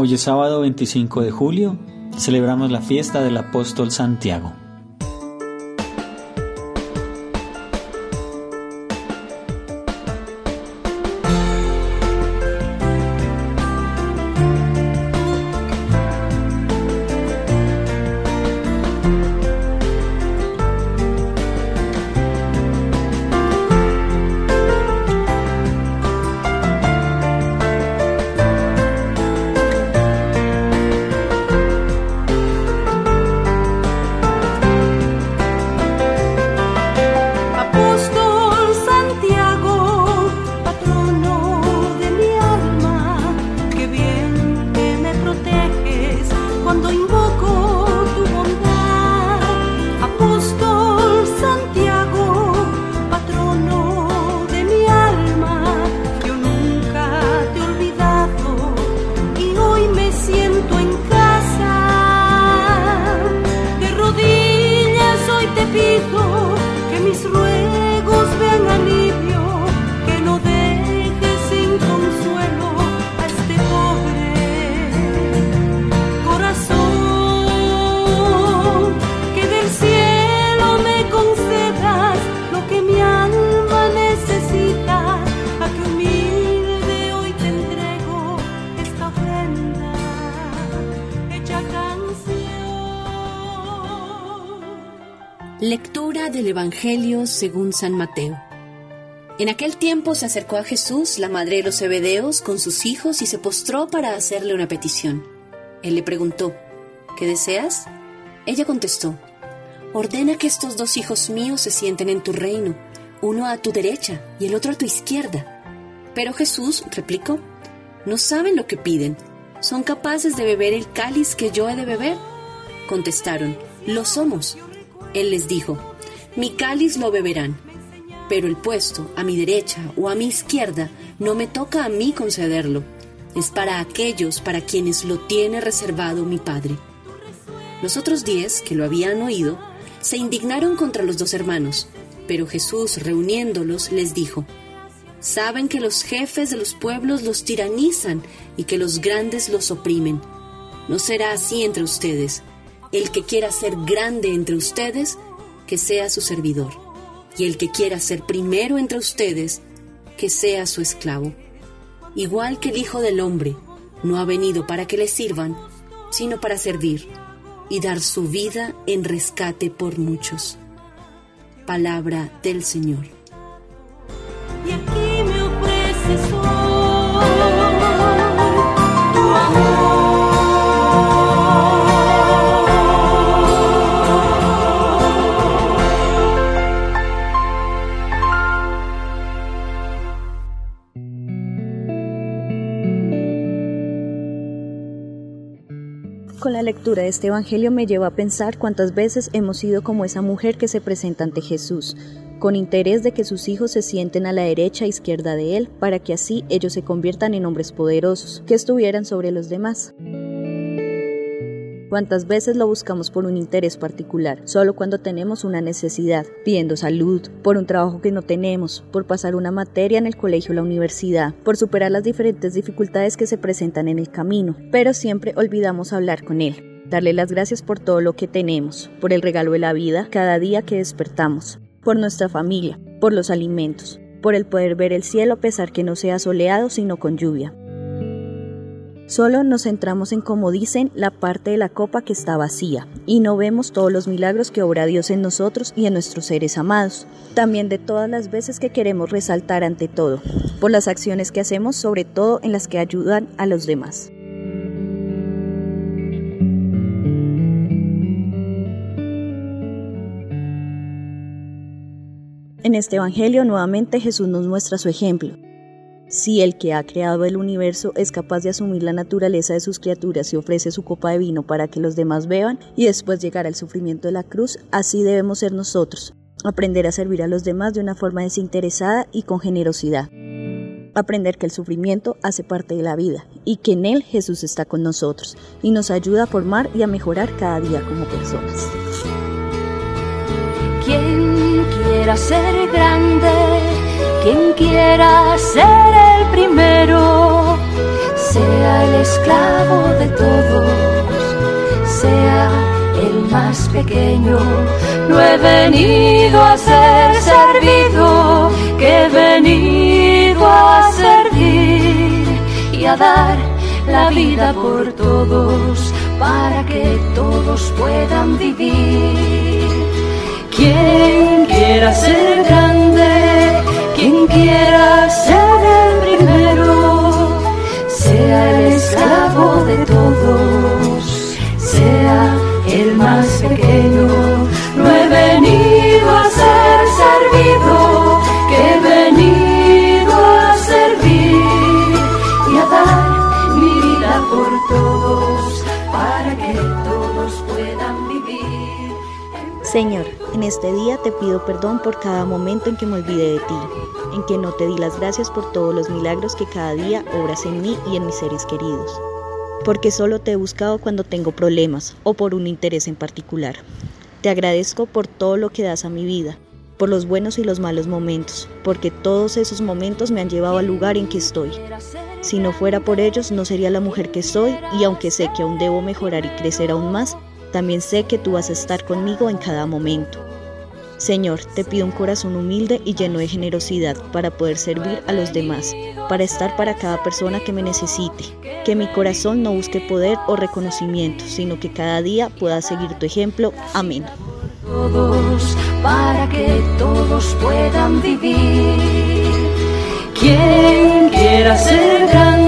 Hoy es sábado 25 de julio, celebramos la fiesta del apóstol Santiago. Lectura del Evangelio según San Mateo. En aquel tiempo se acercó a Jesús la madre de los Zebedeos con sus hijos y se postró para hacerle una petición. Él le preguntó, ¿qué deseas? Ella contestó, ordena que estos dos hijos míos se sienten en tu reino, uno a tu derecha y el otro a tu izquierda. Pero Jesús replicó, no saben lo que piden, ¿son capaces de beber el cáliz que yo he de beber? Contestaron, lo somos. Él les dijo, mi cáliz lo beberán, pero el puesto a mi derecha o a mi izquierda no me toca a mí concederlo, es para aquellos para quienes lo tiene reservado mi Padre. Los otros diez, que lo habían oído, se indignaron contra los dos hermanos, pero Jesús, reuniéndolos, les dijo, Saben que los jefes de los pueblos los tiranizan y que los grandes los oprimen. No será así entre ustedes el que quiera ser grande entre ustedes, que sea su servidor. Y el que quiera ser primero entre ustedes, que sea su esclavo. Igual que el Hijo del Hombre no ha venido para que le sirvan, sino para servir y dar su vida en rescate por muchos. Palabra del Señor. Con la lectura de este Evangelio me lleva a pensar cuántas veces hemos sido como esa mujer que se presenta ante Jesús, con interés de que sus hijos se sienten a la derecha e izquierda de Él, para que así ellos se conviertan en hombres poderosos, que estuvieran sobre los demás. ¿Cuántas veces lo buscamos por un interés particular? Solo cuando tenemos una necesidad, pidiendo salud, por un trabajo que no tenemos, por pasar una materia en el colegio o la universidad, por superar las diferentes dificultades que se presentan en el camino, pero siempre olvidamos hablar con Él. Darle las gracias por todo lo que tenemos, por el regalo de la vida cada día que despertamos, por nuestra familia, por los alimentos, por el poder ver el cielo a pesar que no sea soleado sino con lluvia, Solo nos centramos en, como dicen, la parte de la copa que está vacía y no vemos todos los milagros que obra Dios en nosotros y en nuestros seres amados. También de todas las veces que queremos resaltar ante todo, por las acciones que hacemos, sobre todo en las que ayudan a los demás. En este Evangelio nuevamente Jesús nos muestra su ejemplo, si el que ha creado el universo es capaz de asumir la naturaleza de sus criaturas y ofrece su copa de vino para que los demás beban y después llegar al sufrimiento de la cruz, así debemos ser nosotros, aprender a servir a los demás de una forma desinteresada y con generosidad. Aprender que el sufrimiento hace parte de la vida y que en él Jesús está con nosotros y nos ayuda a formar y a mejorar cada día como personas. Quiera ser grande quien quiera ser el primero, sea el esclavo de todos, sea el más pequeño. No he venido a ser servido, que he venido a servir y a dar la vida por todos para que todos puedan vivir. Quien quiera ser grande, quien quiera ser el primero, sea el esclavo de todos, sea el más pequeño. No he venido a ser servido, que he venido a servir y a dar mi vida por todos, para que todos puedan. Señor, en este día te pido perdón por cada momento en que me olvidé de ti, en que no te di las gracias por todos los milagros que cada día obras en mí y en mis seres queridos, porque solo te he buscado cuando tengo problemas o por un interés en particular. Te agradezco por todo lo que das a mi vida, por los buenos y los malos momentos, porque todos esos momentos me han llevado al lugar en que estoy. Si no fuera por ellos, no sería la mujer que soy y aunque sé que aún debo mejorar y crecer aún más, también sé que tú vas a estar conmigo en cada momento. Señor, te pido un corazón humilde y lleno de generosidad para poder servir a los demás, para estar para cada persona que me necesite. Que mi corazón no busque poder o reconocimiento, sino que cada día pueda seguir tu ejemplo. Amén. para que todos puedan vivir. Quien quiera ser grande,